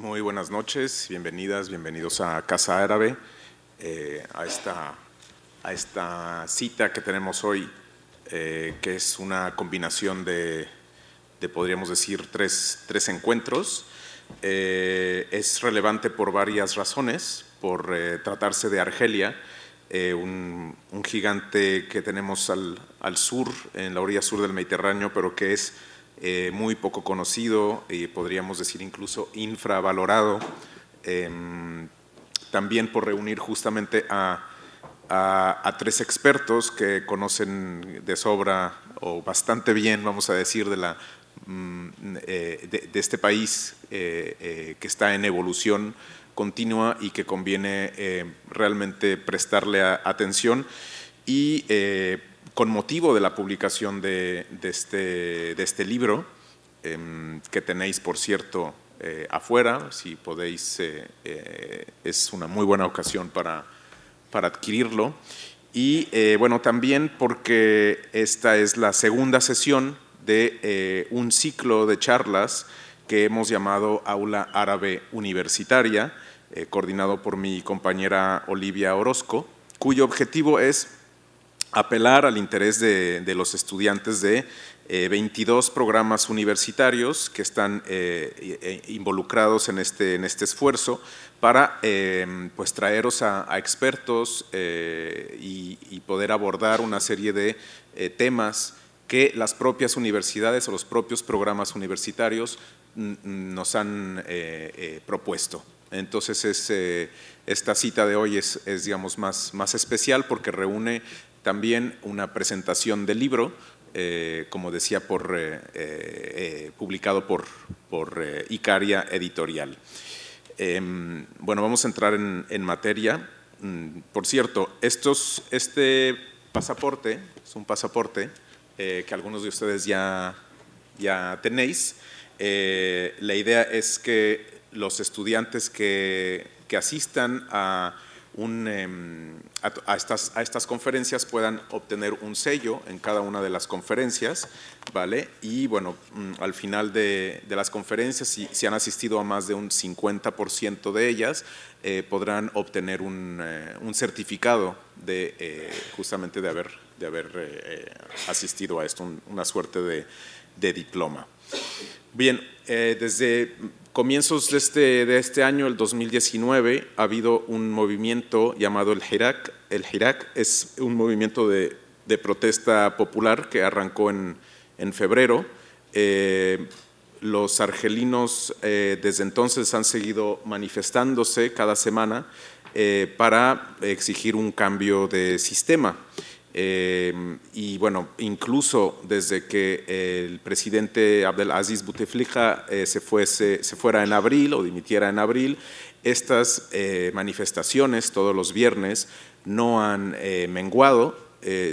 Muy buenas noches, bienvenidas, bienvenidos a Casa Árabe, eh, a, esta, a esta cita que tenemos hoy, eh, que es una combinación de, de podríamos decir, tres, tres encuentros. Eh, es relevante por varias razones, por tratarse de Argelia, un, un, gigante que tenemos al, al sur, en la orilla sur del Mediterráneo, pero que es eh, muy poco conocido y podríamos decir incluso infravalorado, em, también por reunir justamente a, tres expertos que conocen de sobra o bastante bien, vamos a decir, de, la, mm, eh, de, este país eh, que está en evolución continua y que conviene realmente prestarle atención. Y con motivo de la publicación de, este, este, libro, em, que tenéis, por cierto, eh, afuera, si podéis, eh, eh, es una muy buena ocasión para adquirirlo. Y bueno, también porque esta es la segunda sesión de un ciclo de charlas que hemos llamado Aula Árabe Universitaria, coordinado por mi compañera Olivia Orozco, cuyo objetivo es apelar al interés de, los estudiantes de 22 eh, programas universitarios que están eh, eh, involucrados en este, en este esfuerzo para em, pues traeros a, expertos y, poder abordar una serie de temas que las propias universidades o los propios programas universitarios nos han propuesto. Entonces es, esta cita de hoy es, es digamos, más, más especial porque reúne también una presentación del libro, eh, como decía, eh, eh, publicado por, Icaria Editorial. Em, bueno, vamos a entrar en, materia. Mm, por cierto, este pasaporte es un pasaporte que algunos de ustedes ya, tenéis. la idea es que los estudiantes que asistan a Em, a, estas, a estas conferencias puedan obtener un sello en cada una de las conferencias, ¿vale? Y bueno, mm, al final de, las conferencias, si, si, han asistido a más de un 50% de ellas, eh, podrán obtener un, eh, un certificado de eh, justamente de haber, de haber asistido a esto, una suerte de, de diploma. Bien, desde comienzos de este, de este año, el 2019, ha habido un movimiento llamado el Hirak. El Hirak es un movimiento de, protesta popular que arrancó en, febrero. Eh, los argelinos eh, desde entonces han seguido manifestándose cada semana eh, para exigir un cambio de sistema. Eh, y bueno, incluso desde que el presidente Abdelaziz Bouteflika eh, se, fuese, se fuera en abril o dimitiera en abril, estas eh, manifestaciones todos los viernes no han menguado,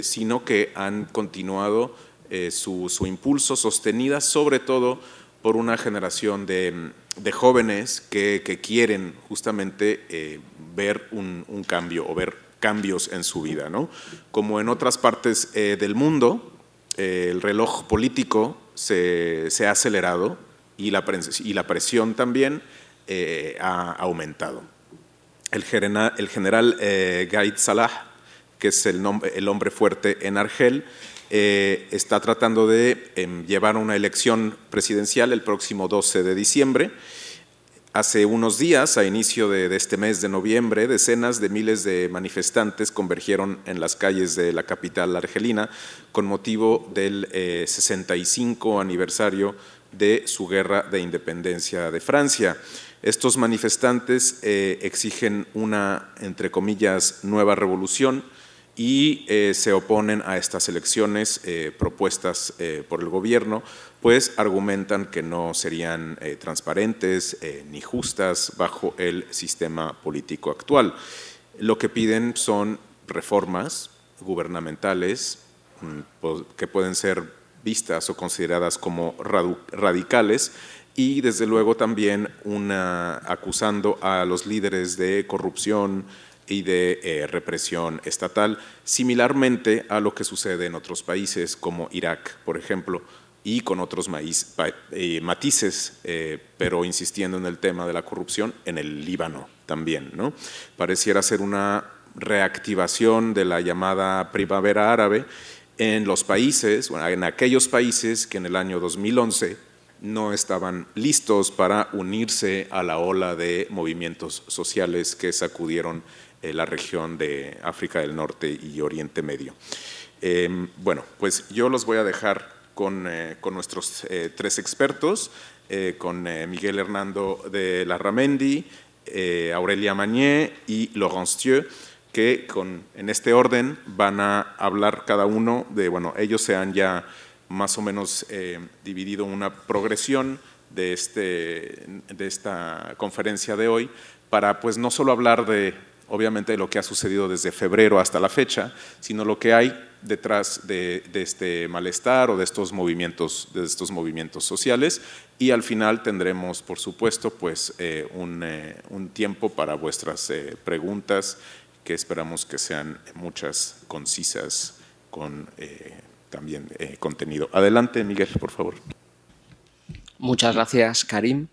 sino que han continuado su, impulso sostenida sobre todo por una generación de, jóvenes que, que, quieren justamente ver un, un cambio o ver cambios en su vida. ¿no? Como en otras partes eh, del mundo, eh, el reloj político se, ha acelerado y la, y la presión también eh, ha aumentado. El general, el general Gaid Salah, que es el, el, hombre fuerte en Argel, está tratando de em, llevar una elección presidencial el próximo 12 de diciembre Hace unos días, a inicio de, este mes de noviembre, decenas de miles de manifestantes convergieron en las calles de la capital argelina con motivo del 65 eh, aniversario de su guerra de independencia de Francia. Estos manifestantes eh, exigen una, entre comillas, nueva revolución y eh, se oponen a estas elecciones propuestas por el gobierno pues argumentan que no serían eh, transparentes eh, ni justas bajo el sistema político actual. Lo que piden son reformas gubernamentales mm, que pueden ser vistas o consideradas como radicales y desde luego también una, acusando a los líderes de corrupción y de eh, represión estatal, similarmente a lo que sucede en otros países como Irak, por ejemplo, y con otros eh, matices, eh, pero insistiendo en el tema de la corrupción, en el Líbano también. ¿no? Pareciera ser una reactivación de la llamada primavera árabe en los países, en aquellos países que en el año 2011 no estaban listos para unirse a la ola de movimientos sociales que sacudieron eh, la región de África del Norte y Oriente Medio. Em, bueno, pues yo los voy a dejar con, eh, nuestros eh, tres expertos, con Miguel Hernando de Larramendi, Aurelia Magné y Laurence Thieu, que con, en este orden van a hablar cada uno de, bueno, ellos se han ya más o menos dividido una progresión de, este, de esta conferencia de hoy para pues no solo hablar de obviamente lo que ha sucedido desde febrero hasta la fecha, sino lo que hay detrás de, este malestar o de estos movimientos, de estos movimientos sociales. Y al final tendremos, por supuesto, pues eh, eh, un, tiempo para vuestras eh, preguntas, que esperamos que sean muchas, concisas, con también contenido. Adelante, Miguel, por favor. Muchas gracias, Karim,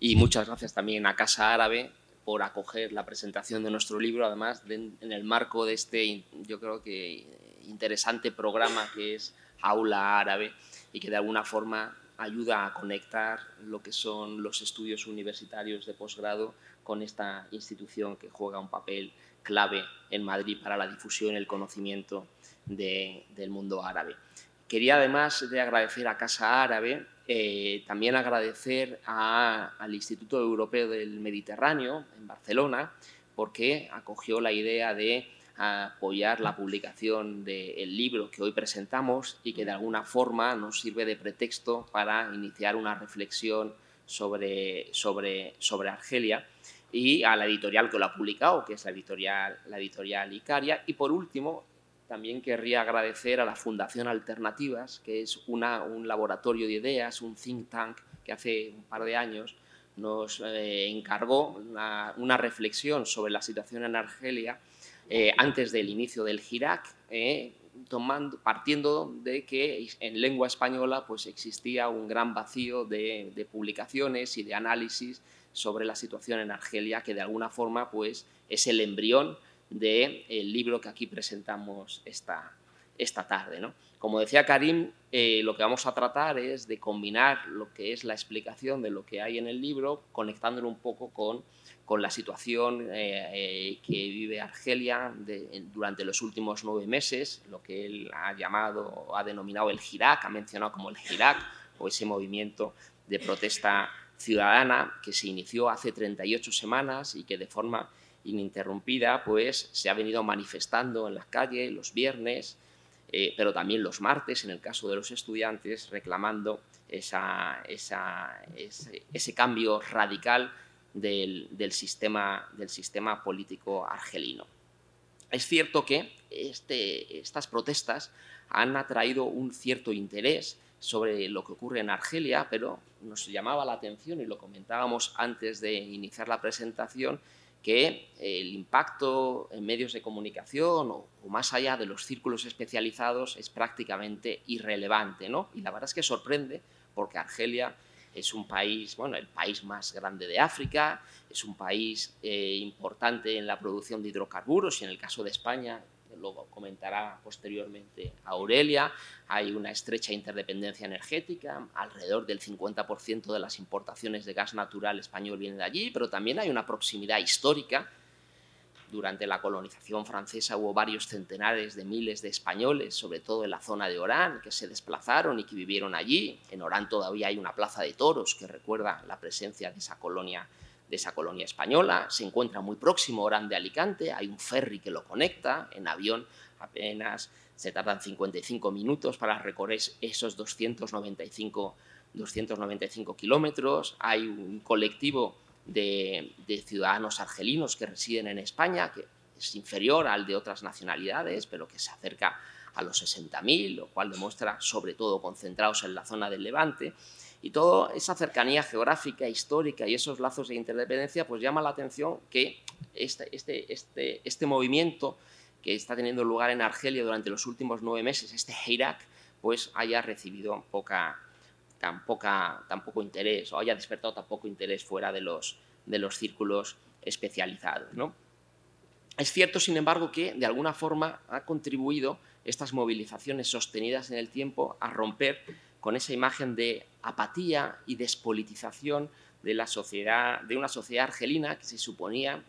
y muchas gracias también a Casa Árabe por acoger la presentación de nuestro libro, además en el marco de este, yo creo que interesante programa que es Aula Árabe y que de alguna forma ayuda a conectar lo que son los estudios universitarios de posgrado con esta institución que juega un papel clave en Madrid para la difusión y el conocimiento del mundo árabe. Quería además de agradecer a Casa Árabe eh, también agradecer al Instituto Europeo del Mediterráneo en Barcelona porque acogió la idea de apoyar la publicación del libro que hoy presentamos y que de alguna forma nos sirve de pretexto para iniciar una reflexión sobre, sobre, sobre Argelia y a la editorial que lo ha publicado, que es la editorial, la editorial Icaria. Y por último, también querría agradecer a la Fundación Alternativas, que es una, un laboratorio de ideas, un think tank que hace un par de años nos eh, encargó una, reflexión sobre la situación en Argelia eh, antes del inicio del Girac, eh, partiendo de que en lengua española pues, existía un gran vacío de, publicaciones y de análisis sobre la situación en Argelia, que de alguna forma pues, es el embrión del libro que aquí presentamos esta, esta tarde. Como decía Karim, eh, lo que vamos a tratar es de combinar lo que es la explicación de lo que hay en el libro, conectándolo un poco con, con la situación eh, eh, que vive Argelia durante los últimos nueve meses, lo que él ha llamado, ha denominado el Hirak, ha mencionado como el Hirak, o ese movimiento de protesta ciudadana que se inició hace 38 semanas y que de forma ininterrumpida, pues se ha venido manifestando en las calles los viernes, eh, pero también los martes, en el caso de los estudiantes, reclamando esa, ese, cambio radical del, sistema, del sistema político argelino. Es cierto que este, estas protestas han atraído un cierto interés sobre lo que ocurre en Argelia, pero nos llamaba la atención, y lo comentábamos antes de iniciar la presentación, que el impacto en medios de comunicación o, más allá de los círculos especializados es prácticamente irrelevante. ¿no? Y la verdad es que sorprende porque Argelia es un país, bueno, el país más grande de África, es un país eh, importante en la producción de hidrocarburos y en el caso de España luego comentará posteriormente Aurelia, hay una estrecha interdependencia energética, alrededor del 50% de las importaciones de gas natural español vienen de allí, pero también hay una proximidad histórica. Durante la colonización francesa hubo varios centenares de miles de españoles, sobre todo en la zona de Orán, que se desplazaron y que vivieron allí. En Orán todavía hay una plaza de toros que recuerda la presencia de esa colonia de esa colonia española, se encuentra muy próximo Orán de Alicante, hay un ferry que lo conecta, en avión apenas se tardan 55 minutos para recorrer esos 295, 295 kilómetros, hay un colectivo de, ciudadanos argelinos que residen en España, que es inferior al de otras nacionalidades, pero que se acerca a los 60.000, lo cual demuestra sobre todo concentrados en la zona del Levante, y toda esa cercanía geográfica, histórica y esos lazos de interdependencia, pues llama la atención que este, este, este, este movimiento que está teniendo lugar en Argelia durante los últimos nueve meses, este Hirak, pues haya recibido poca, tan, poca, poco interés o haya despertado tan poco interés fuera de los, de los círculos especializados. ¿no? Es cierto, sin embargo, que de alguna forma ha contribuido estas movilizaciones sostenidas en el tiempo a romper con esa imagen de apatía y despolitización de, la sociedad, de una sociedad argelina que se suponía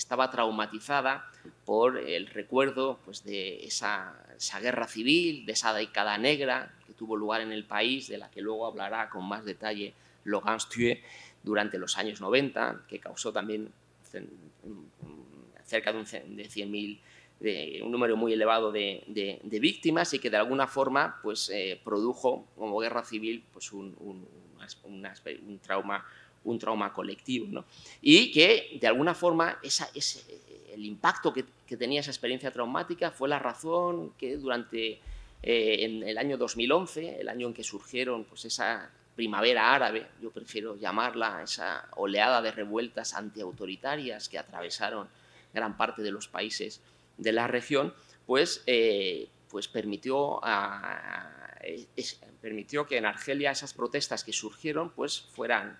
estaba traumatizada por el recuerdo pues, de esa, guerra civil, de esa década negra que tuvo lugar en el país, de la que luego hablará con más detalle Laurent Stue durante los años 90, que causó también cerca de, un, de 100.000 de un número muy elevado de, víctimas y que de alguna forma pues, eh, produjo como guerra civil pues, un, un, trauma, un trauma colectivo. ¿no? Y que de alguna forma esa, ese, el impacto que, que, tenía esa experiencia traumática fue la razón que durante eh, en el año 2011, el año en que surgieron pues, esa primavera árabe, yo prefiero llamarla, esa oleada de revueltas antiautoritarias que atravesaron gran parte de los países de la región, pues, eh, pues permitió, permitió que en Argelia esas protestas que surgieron pues fueran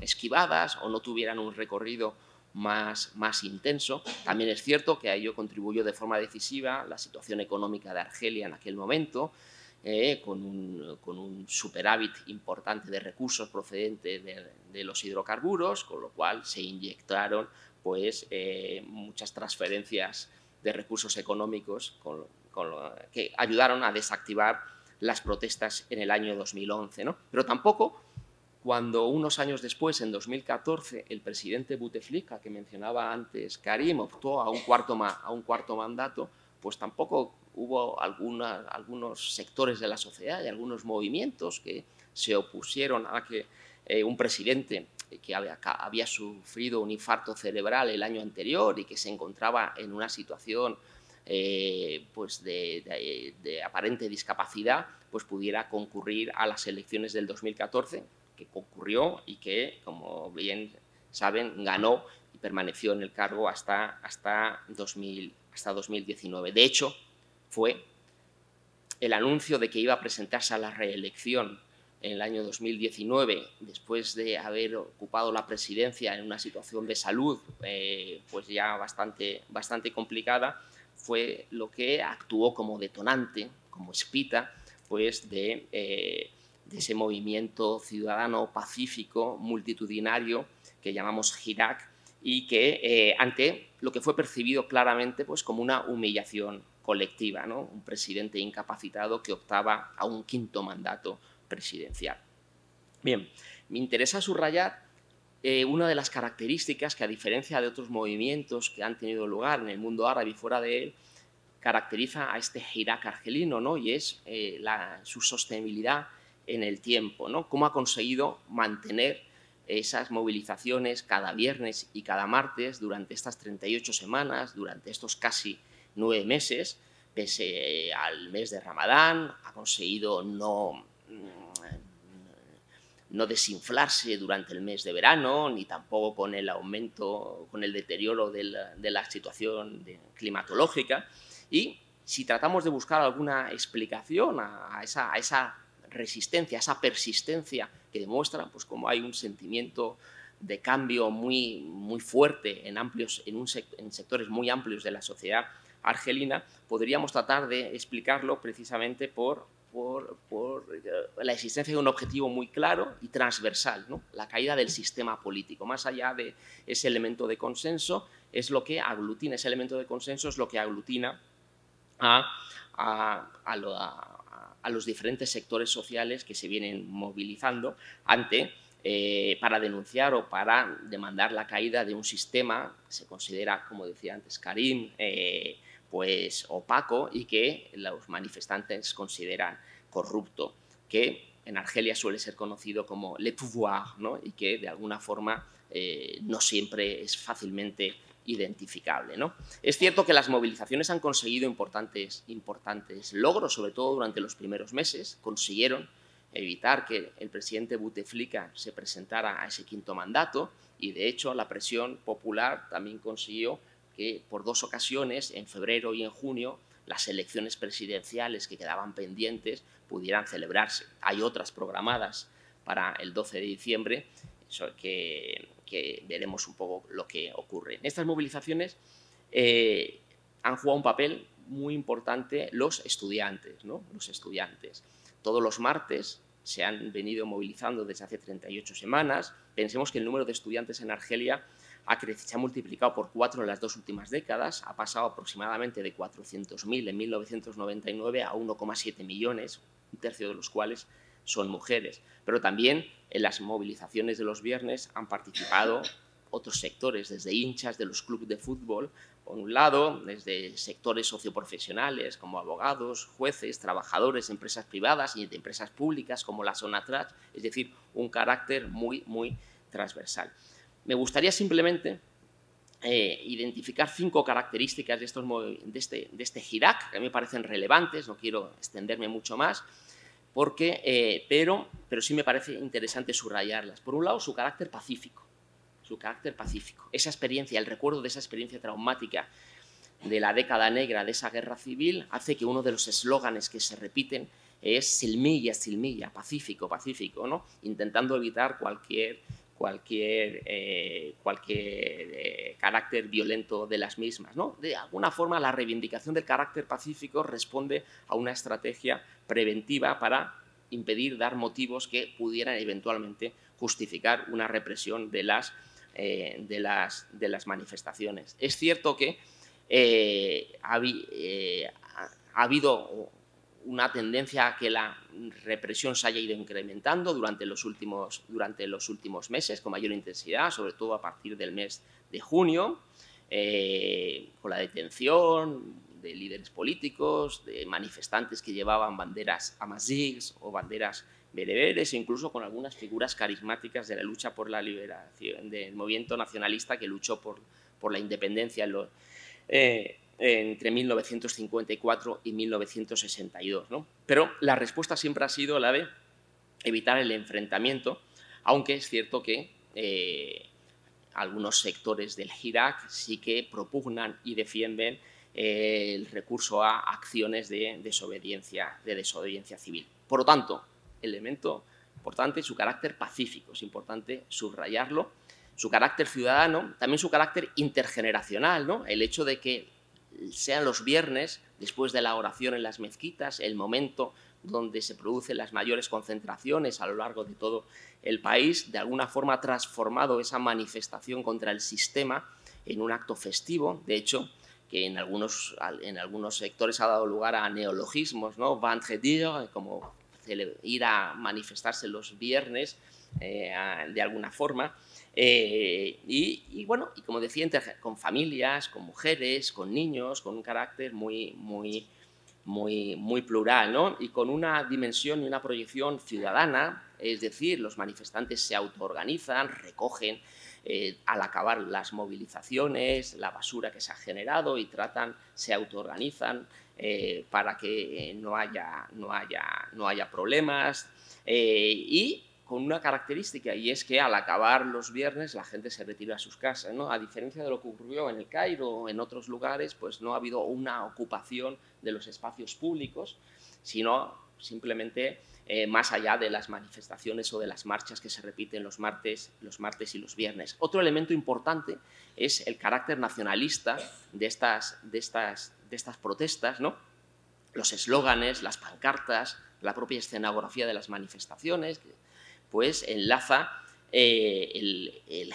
esquivadas o no tuvieran un recorrido más, más intenso. También es cierto que a ello contribuyó de forma decisiva la situación económica de Argelia en aquel momento, eh, con, un, con, un, superávit importante de recursos procedentes de, los hidrocarburos, con lo cual se inyectaron pues, eh, muchas transferencias de recursos económicos que ayudaron a desactivar las protestas en el año 2011. ¿no? Pero tampoco cuando unos años después, en 2014, el presidente Bouteflika, que mencionaba antes Karim, optó a un cuarto, a un mandato, pues tampoco hubo algunos sectores de la sociedad y algunos movimientos que se opusieron a que eh, un presidente que había, había, sufrido un infarto cerebral el año anterior y que se encontraba en una situación eh, pues de, de, aparente discapacidad, pues pudiera concurrir a las elecciones del 2014, que concurrió y que, como bien saben, ganó y permaneció en el cargo hasta, hasta, 2000, hasta 2019. De hecho, fue el anuncio de que iba a presentarse a la reelección en el año 2019, después de haber ocupado la presidencia en una situación de salud eh, pues ya bastante, bastante complicada, fue lo que actuó como detonante, como espita, pues de, eh, de ese movimiento ciudadano pacífico, multitudinario, que llamamos Hirak, y que eh, ante lo que fue percibido claramente pues, como una humillación colectiva, ¿no? un presidente incapacitado que optaba a un quinto mandato presidencial. Bien, me interesa subrayar eh, una de las características que, a diferencia de otros movimientos que han tenido lugar en el mundo árabe y fuera de él, caracteriza a este Hirak argelino, ¿no? y es eh, su sostenibilidad en el tiempo, ¿no? cómo ha conseguido mantener esas movilizaciones cada viernes y cada martes durante estas 38 semanas, durante estos casi nueve meses, pese al mes de Ramadán, ha conseguido no, no desinflarse durante el mes de verano, ni tampoco con el aumento, con el deterioro de la, situación climatológica. Y si tratamos de buscar alguna explicación a, esa, a esa persistencia que demuestra pues, cómo hay un sentimiento de cambio muy, muy fuerte en, amplios, en, un, en sectores muy amplios de la sociedad argelina, podríamos tratar de explicarlo precisamente por por, eh, la existencia de un objetivo muy claro y transversal, ¿no? la caída del sistema político. Más allá de ese elemento de consenso, es lo que aglutina, ese elemento de consenso es lo que aglutina a, a, los diferentes sectores sociales que se vienen movilizando ante eh, para denunciar o para demandar la caída de un sistema que se considera, como decía antes Karim, eh, pues opaco y que los manifestantes consideran corrupto, que en Argelia suele ser conocido como le pouvoir, ¿no? y que de alguna forma eh, no siempre es fácilmente identificable. ¿no? Es cierto que las movilizaciones han conseguido importantes, importantes logros, sobre todo durante los primeros meses. Consiguieron evitar que el presidente Bouteflika se presentara a ese quinto mandato y, de hecho, la presión popular también consiguió que por dos ocasiones, en febrero y en junio, las elecciones presidenciales que quedaban pendientes pudieran celebrarse. Hay otras programadas para el 12 de diciembre, que, veremos un poco lo que ocurre. En estas movilizaciones eh, han jugado un papel muy importante los estudiantes, ¿no? Los estudiantes. Todos los martes se han venido movilizando desde hace 38 semanas. Pensemos que el número de estudiantes en Argelia ha se ha multiplicado por cuatro en las dos últimas décadas, ha pasado aproximadamente de 400.000 en 1999 a 1,7 millones, un tercio de los cuales son mujeres. Pero también en las movilizaciones de los viernes han participado otros sectores, desde hinchas de los clubes de fútbol, por un lado, desde sectores socioprofesionales como abogados, jueces, trabajadores, empresas privadas y de empresas públicas como la Sonatrach, es decir, un carácter muy, muy transversal. Me gustaría simplemente eh, identificar cinco características de, estos, de, este, de este Girac que me parecen relevantes, no quiero extenderme mucho más, porque, eh, pero, pero sí me parece interesante subrayarlas. Por un lado, su carácter pacífico, su carácter pacífico, esa experiencia, el recuerdo de esa experiencia traumática de la década negra de esa guerra civil hace que uno de los eslóganes que se repiten es silmilla, silmilla, pacífico, pacífico, ¿no? intentando evitar cualquier cualquier, eh, cualquier eh, carácter violento de las mismas. ¿no? De alguna forma, la reivindicación del carácter pacífico responde a una estrategia preventiva para impedir dar motivos que pudieran eventualmente justificar una represión de las, eh, de las, de las manifestaciones. Es cierto que ha, ha habido una tendencia a que la represión se haya ido incrementando durante los últimos, durante los últimos meses con mayor intensidad, sobre todo a partir del mes de junio, eh, con la detención de líderes políticos, de manifestantes que llevaban banderas amazigs o banderas bereberes, e incluso con algunas figuras carismáticas de la lucha por la liberación, del movimiento nacionalista que luchó por, por la independencia eh, entre 1954 y 1962. ¿no? Pero la respuesta siempre ha sido la de evitar el enfrentamiento, aunque es cierto que eh, algunos sectores del Irak sí que propugnan y defienden eh, el recurso a acciones de desobediencia, de desobediencia civil. Por lo tanto, elemento importante, su carácter pacífico, es importante subrayarlo, su carácter ciudadano, también su carácter intergeneracional, ¿no? el hecho de que sean los viernes, después de la oración en las mezquitas, el momento donde se producen las mayores concentraciones a lo largo de todo el país, de alguna forma ha transformado esa manifestación contra el sistema en un acto festivo, de hecho, que en algunos, en algunos sectores ha dado lugar a neologismos, ¿no? Vendredi, como ir a manifestarse los viernes eh, de alguna forma. Eh, y, bueno, y como decía, con familias, con mujeres, con niños, con un carácter muy, muy, muy, muy plural, ¿no? Y con una dimensión y una proyección ciudadana, es decir, los manifestantes se autoorganizan, recogen eh, al acabar las movilizaciones, la basura que se ha generado y tratan, se autoorganizan eh, para que no haya, no haya, no haya problemas. y con una característica y es que al acabar los viernes la gente se retira a sus casas, ¿no? A diferencia de lo que ocurrió en el Cairo o en otros lugares, pues no ha habido una ocupación de los espacios públicos, sino simplemente eh, más allá de las manifestaciones o de las marchas que se repiten los martes, los martes y los viernes. Otro elemento importante es el carácter nacionalista de estas, de estas, de estas protestas, ¿no? Los eslóganes, las pancartas, la propia escenografía de las manifestaciones, pues enlaza eh, el, el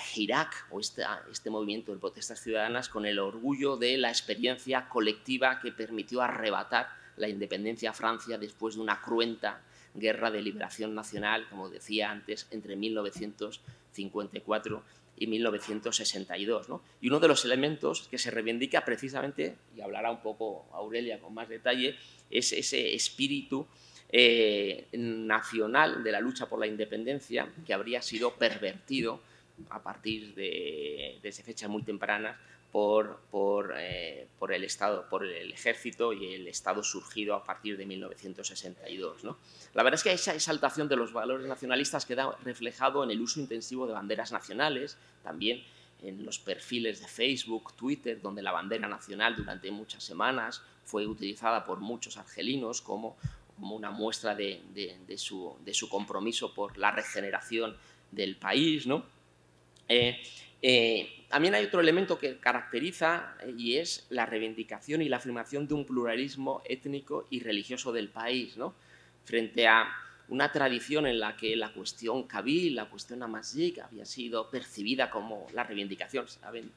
o este movimiento de protestas ciudadanas con el orgullo de la experiencia colectiva que permitió arrebatar la independencia a Francia después de una cruenta guerra de liberación nacional, como decía antes, entre 1954 y 1962. Y uno de los elementos que se reivindica precisamente, y hablará un poco Aurelia con más detalle, es ese espíritu eh, nacional de la lucha por la independencia que habría sido pervertido a partir de desde fechas muy tempranas por, por, eh, por, el Estado, por el ejército y el Estado surgido a partir de 1962. ¿no? La verdad es que esa exaltación de los valores nacionalistas queda reflejado en el uso intensivo de banderas nacionales, también en los perfiles de Facebook, Twitter, donde la bandera nacional durante muchas semanas fue utilizada por muchos argelinos como como una muestra de, su, compromiso por la regeneración del país. ¿no? Eh, eh, también hay otro elemento que caracteriza y es la reivindicación y la afirmación de un pluralismo étnico y religioso del país, frente a una tradición en la que la cuestión kabil, la cuestión amazigh había sido percibida como la reivindicación, ¿saben?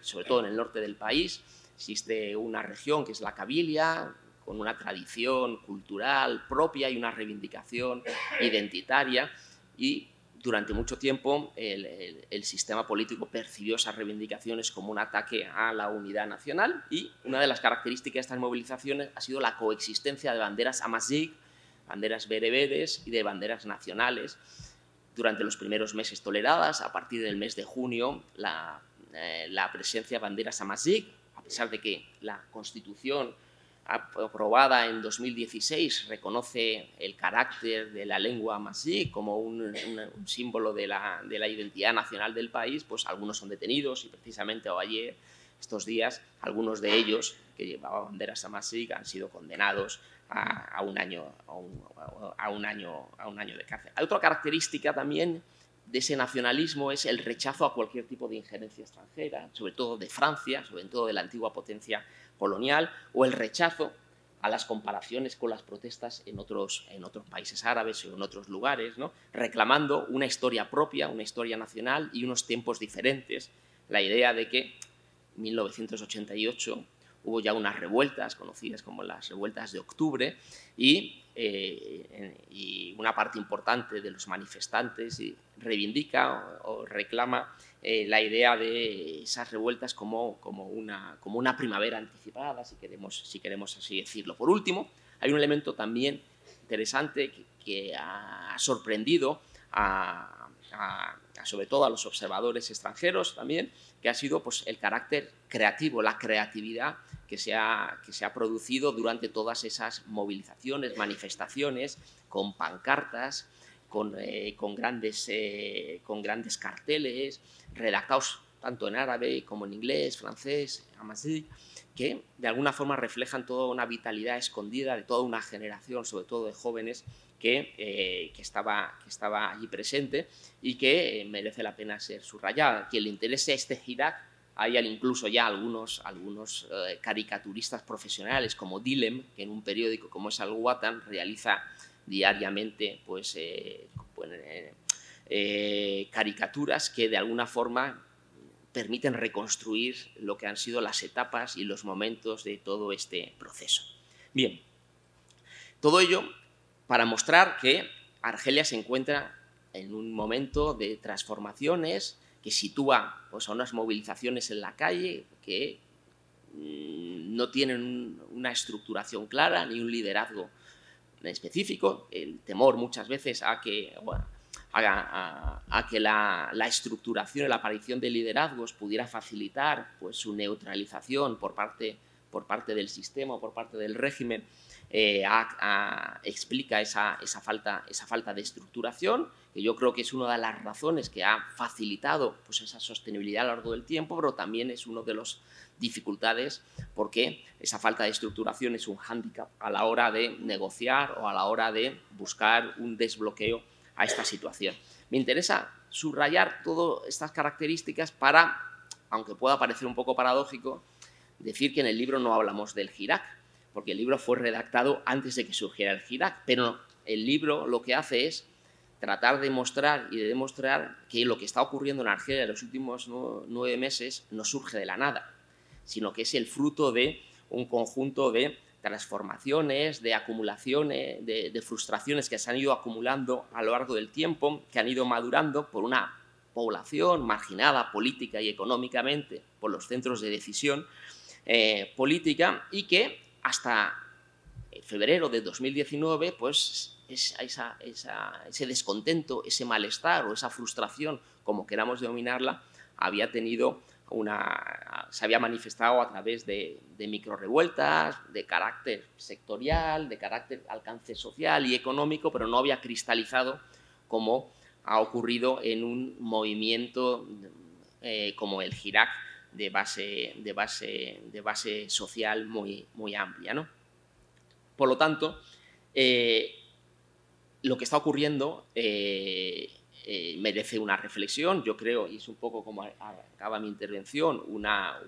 sobre todo en el norte del país, existe una región que es la Cabilia, con una tradición cultural propia y una reivindicación identitaria, y durante mucho tiempo el, sistema político percibió esas reivindicaciones como un ataque a la unidad nacional y una de las características de estas movilizaciones ha sido la coexistencia de banderas amazigh, banderas bereberes y de banderas nacionales. Durante los primeros meses toleradas, a partir del mes de junio, la, eh, la presencia de banderas amazigh, a pesar de que la Constitución aprobada en 2016 reconoce el carácter de la lengua masí como un, símbolo de la, de la, identidad nacional del país, pues algunos son detenidos y precisamente ayer, estos días, algunos de ellos que llevaban banderas amasí han sido condenados a, un año, a, un, año, a un año de cárcel. Hay otra característica también de ese nacionalismo es el rechazo a cualquier tipo de injerencia extranjera, sobre todo de Francia, sobre todo de la antigua potencia colonial, o el rechazo a las comparaciones con las protestas en otros, en otros países árabes o en otros lugares, reclamando una historia propia, una historia nacional y unos tiempos diferentes. La idea de que en 1988 hubo ya unas revueltas conocidas como las revueltas de octubre y, eh, y una parte importante de los manifestantes reivindica o, reclama eh, la idea de esas revueltas como, como, una, como una primavera anticipada, si queremos, si queremos así decirlo. Por último, hay un elemento también interesante que, ha sorprendido a, sobre todo a los observadores extranjeros también, que ha sido pues, el carácter creativo, la creatividad que se, ha, que se ha producido durante todas esas movilizaciones, manifestaciones, con pancartas, con, eh, con, grandes, eh, con grandes carteles, redactados tanto en árabe como en inglés, francés, amazigh, que de alguna forma reflejan toda una vitalidad escondida de toda una generación, sobre todo de jóvenes, que, eh, que, estaba, que estaba allí presente y que merece la pena ser subrayada. Quien le interese este Irak, hay incluso ya algunos, algunos caricaturistas profesionales como Dilem, que en un periódico como es Al Watan realiza diariamente pues, eh, eh, eh, caricaturas que de alguna forma permiten reconstruir lo que han sido las etapas y los momentos de todo este proceso. Bien, todo ello para mostrar que Argelia se encuentra en un momento de transformaciones que sitúa pues, a unas movilizaciones en la calle que mm, no tienen una estructuración clara ni un liderazgo específico, el temor muchas veces a que, a, que la, estructuración y la aparición de liderazgos pudiera facilitar pues, su neutralización por parte, por parte del sistema o por parte del régimen, eh, explica esa, esa, falta, esa falta de estructuración, que yo creo que es una de las razones que ha facilitado pues, esa sostenibilidad a lo largo del tiempo, pero también es uno de los dificultades porque esa falta de estructuración es un hándicap a la hora de negociar o a la hora de buscar un desbloqueo a esta situación. Me interesa subrayar todas estas características para, aunque pueda parecer un poco paradójico, decir que en el libro no hablamos del Girac, porque el libro fue redactado antes de que surgiera el Girac, pero el libro lo que hace es tratar de mostrar y de demostrar que lo que está ocurriendo en Argelia en los últimos nueve meses no surge de la nada, sino que es el fruto de un conjunto de transformaciones, de acumulaciones, de, frustraciones que se han ido acumulando a lo largo del tiempo, que han ido madurando por una población marginada política y económicamente por los centros de decisión eh, política y que hasta febrero de 2019 pues ese descontento, ese malestar o esa frustración, como queramos denominarla, había tenido una, se había manifestado a través de, de micro revueltas, de carácter sectorial, de carácter alcance social y económico, pero no había cristalizado como ha ocurrido en un movimiento eh, como el Girac de base, de base, de base social muy, muy amplia. ¿no? Por lo tanto, eh, lo que está ocurriendo eh, eh, merece una reflexión, yo creo, y es un poco como acaba mi intervención, una,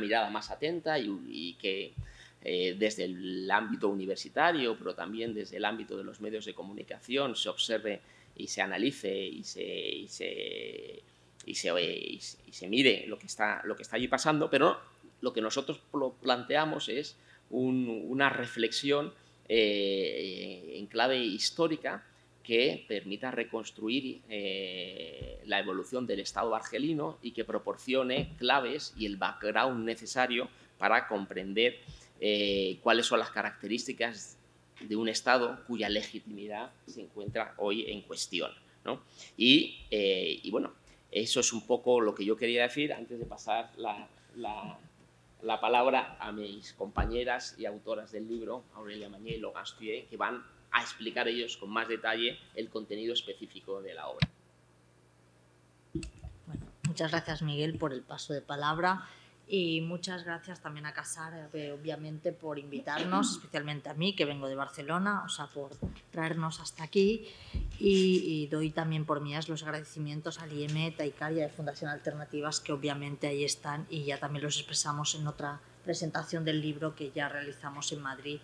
mirada más atenta y, que desde el ámbito universitario, pero también desde el ámbito de los medios de comunicación, se observe y se analice y se, y se, y se, mire lo que, está, lo que está allí pasando, pero lo que nosotros planteamos es una reflexión eh, en clave histórica que permita reconstruir eh, la evolución del Estado argelino y que proporcione claves y el background necesario para comprender eh, cuáles son las características de un Estado cuya legitimidad se encuentra hoy en cuestión. Y, bueno, eso es un poco lo que yo quería decir antes de pasar la, la palabra a mis compañeras y autoras del libro, Aurelia Mañé y Logan que van a explicar ellos con más detalle el contenido específico de la obra. Bueno, muchas gracias Miguel por el paso de palabra. Y muchas gracias también a Casar, eh, obviamente, por invitarnos, especialmente a mí, que vengo de Barcelona, o sea, por traernos hasta aquí. Y, doy también por mías los agradecimientos al IEMET, a Icaria de Fundación Alternativas, que obviamente ahí están y ya también los expresamos en otra presentación del libro que ya realizamos en Madrid,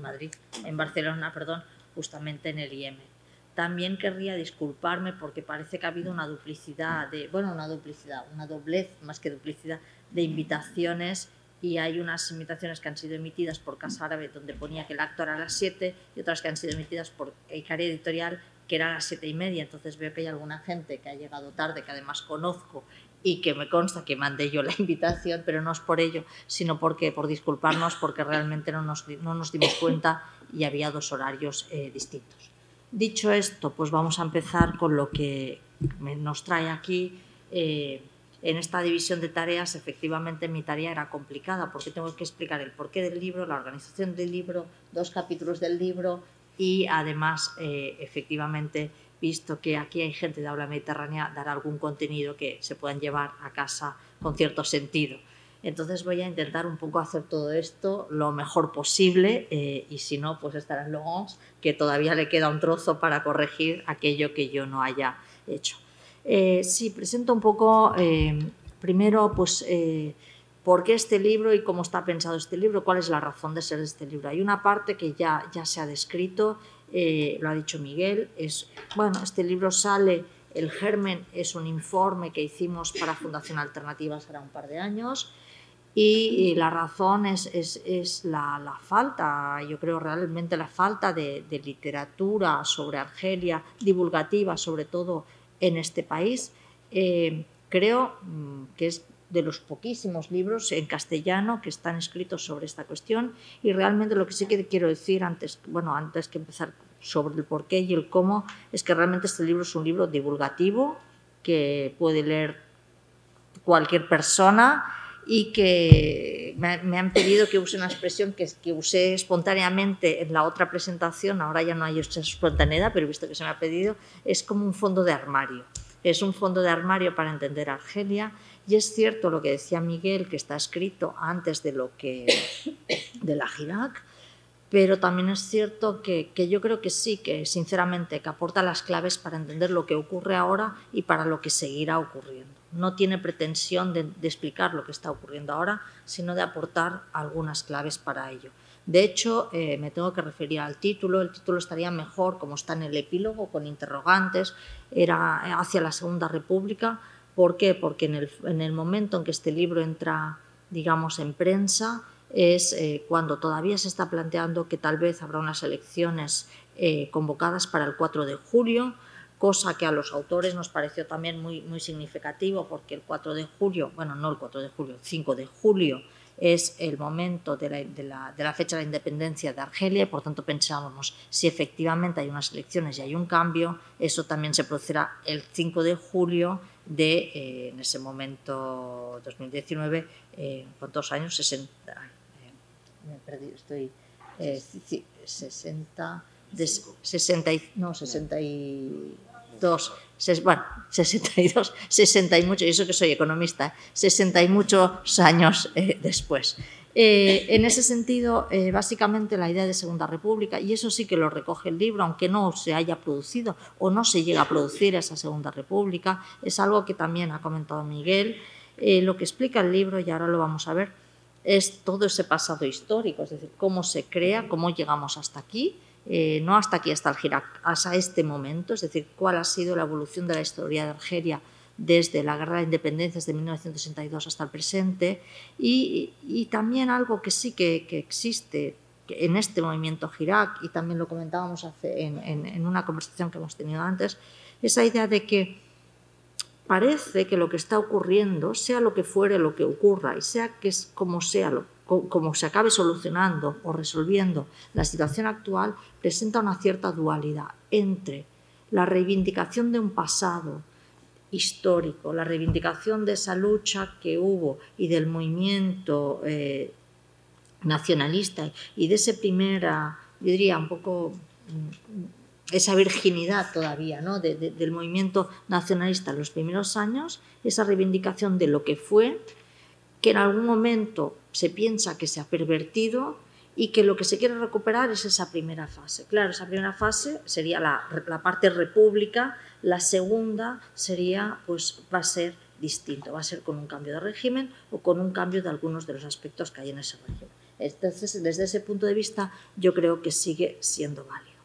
Madrid, Barcelona, perdón, justamente en el IEMET. También querría disculparme porque parece que ha habido una duplicidad, de, bueno, una duplicidad, una doblez más que duplicidad de invitaciones y hay unas invitaciones que han sido emitidas por Casa Árabe donde ponía que el acto era a las 7 y otras que han sido emitidas por Icaria Editorial que era a las 7 y media. Entonces veo que hay alguna gente que ha llegado tarde, que además conozco y que me consta que mandé yo la invitación, pero no es por ello, sino porque por disculparnos porque realmente no nos, no nos dimos cuenta y había dos horarios eh, distintos. Dicho esto, pues vamos a empezar con lo que nos trae aquí. Eh, en esta división de tareas, efectivamente mi tarea era complicada porque tengo que explicar el porqué del libro, la organización del libro, dos capítulos del libro y además, eh, efectivamente, visto que aquí hay gente de habla mediterránea, dar algún contenido que se puedan llevar a casa con cierto sentido. Entonces voy a intentar un poco hacer todo esto lo mejor posible eh, y si no, pues estarán luego que todavía le queda un trozo para corregir aquello que yo no haya hecho. Eh, sí, presento un poco, eh, primero, pues, por qué este libro y cómo está pensado este libro, cuál es la razón de ser este libro. Hay una parte que ya, ya se ha descrito, lo ha dicho Miguel, es, bueno, este libro sale, el germen es un informe que hicimos para Fundación Alternativas hace un par de años, y, la razón es, es, es la, la, falta, yo creo realmente la falta de, de, literatura sobre Argelia, divulgativa sobre todo en este país. Eh, creo mm, que es de los poquísimos libros en castellano que están escritos sobre esta cuestión. Y realmente lo que sí que quiero decir antes, bueno, antes que empezar sobre el porqué y el cómo, es que realmente este libro es un libro divulgativo que puede leer cualquier persona y que me, han pedido que use una expresión que, que usé espontáneamente en la otra presentación, ahora ya no hay esa espontaneidad, pero visto que se me ha pedido, es como un fondo de armario. Es un fondo de armario para entender Argelia y es cierto lo que decía Miguel, que está escrito antes de lo que de la Girac, pero también es cierto que, que, yo creo que sí, que sinceramente que aporta las claves para entender lo que ocurre ahora y para lo que seguirá ocurriendo no tiene pretensión de, explicar lo que está ocurriendo ahora, sino de aportar algunas claves para ello. De hecho, eh, me tengo que referir al título. El título estaría mejor, como está en el epílogo, con interrogantes. Era hacia la Segunda República. ¿Por qué? Porque en el, momento en que este libro entra, digamos, en prensa, es eh, cuando todavía se está planteando que tal vez habrá unas elecciones eh, convocadas para el 4 de julio cosa que a los autores nos pareció también muy, muy significativo porque el 4 de julio, bueno, no el 4 de julio, el 5 de julio es el momento de la, de, la, de la, fecha de la independencia de Argelia y por tanto pensábamos si efectivamente hay unas elecciones y hay un cambio, eso también se producirá el 5 de julio de, eh, en ese momento, 2019, eh, ¿cuántos años? 60, eh, me he perdido, estoy, 60, de 60 no, 62 62, bueno, 62, 60 y mucho, eso que soy economista, 60 y muchos años eh, después. Eh, en ese sentido, eh, básicamente la idea de Segunda República, y eso sí que lo recoge el libro, aunque no se haya producido o no se llega a producir esa Segunda República, es algo que también ha comentado Miguel. lo que explica el libro, y ahora lo vamos a ver, es todo ese pasado histórico, es decir, cómo se crea, cómo llegamos hasta aquí, eh, no hasta aquí, hasta, el hasta este momento, es decir, cuál ha sido la evolución de la historia de Argelia desde la Guerra de Independencia de 1962 hasta el presente. Y, también algo que sí que, existe en este movimiento Girac y también lo comentábamos en, en una conversación que hemos tenido antes, esa idea de que parece que lo que está ocurriendo, sea lo que fuere lo que ocurra y sea que es como sea lo como se acabe solucionando o resolviendo la situación actual, presenta una cierta dualidad entre la reivindicación de un pasado histórico, la reivindicación de esa lucha que hubo y del movimiento eh, nacionalista y de esa primera, yo diría, un poco mm, esa virginidad todavía ¿no? del movimiento nacionalista en los primeros años, esa reivindicación de lo que fue, que en algún momento se piensa que se ha pervertido y que lo que se quiere recuperar es esa primera fase. Claro, esa primera fase sería la, parte república, la segunda sería, pues va a ser distinto, va a ser con un cambio de régimen o con un cambio de algunos de los aspectos que hay en ese régimen. Entonces, desde ese punto de vista, yo creo que sigue siendo válido.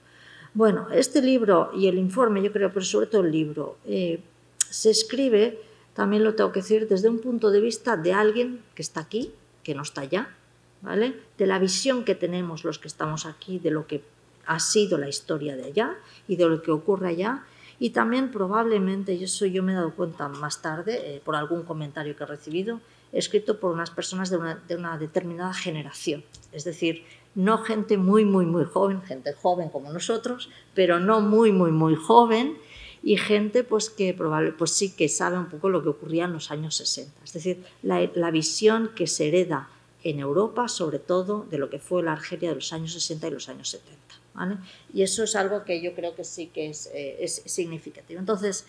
Bueno, este libro y el informe, yo creo, pero sobre todo el libro, eh, se escribe, también lo tengo que decir, desde un punto de vista de alguien que está aquí, que no está allá, ¿vale? De la visión que tenemos los que estamos aquí de lo que ha sido la historia de allá y de lo que ocurre allá. Y también probablemente, y eso yo me he dado cuenta más tarde, eh, por algún comentario que he recibido, escrito por unas personas de una, de una determinada generación. Es decir, no gente muy, muy, muy joven, gente joven como nosotros, pero no muy, muy, muy joven, y gente pues que probable, pues sí que sabe un poco lo que ocurría en los años 60. Es decir, la, visión que se hereda en Europa, sobre todo de lo que fue la Argelia de los años 60 y los años 70. Y eso es algo que yo creo que sí que es, eh, es significativo. Entonces,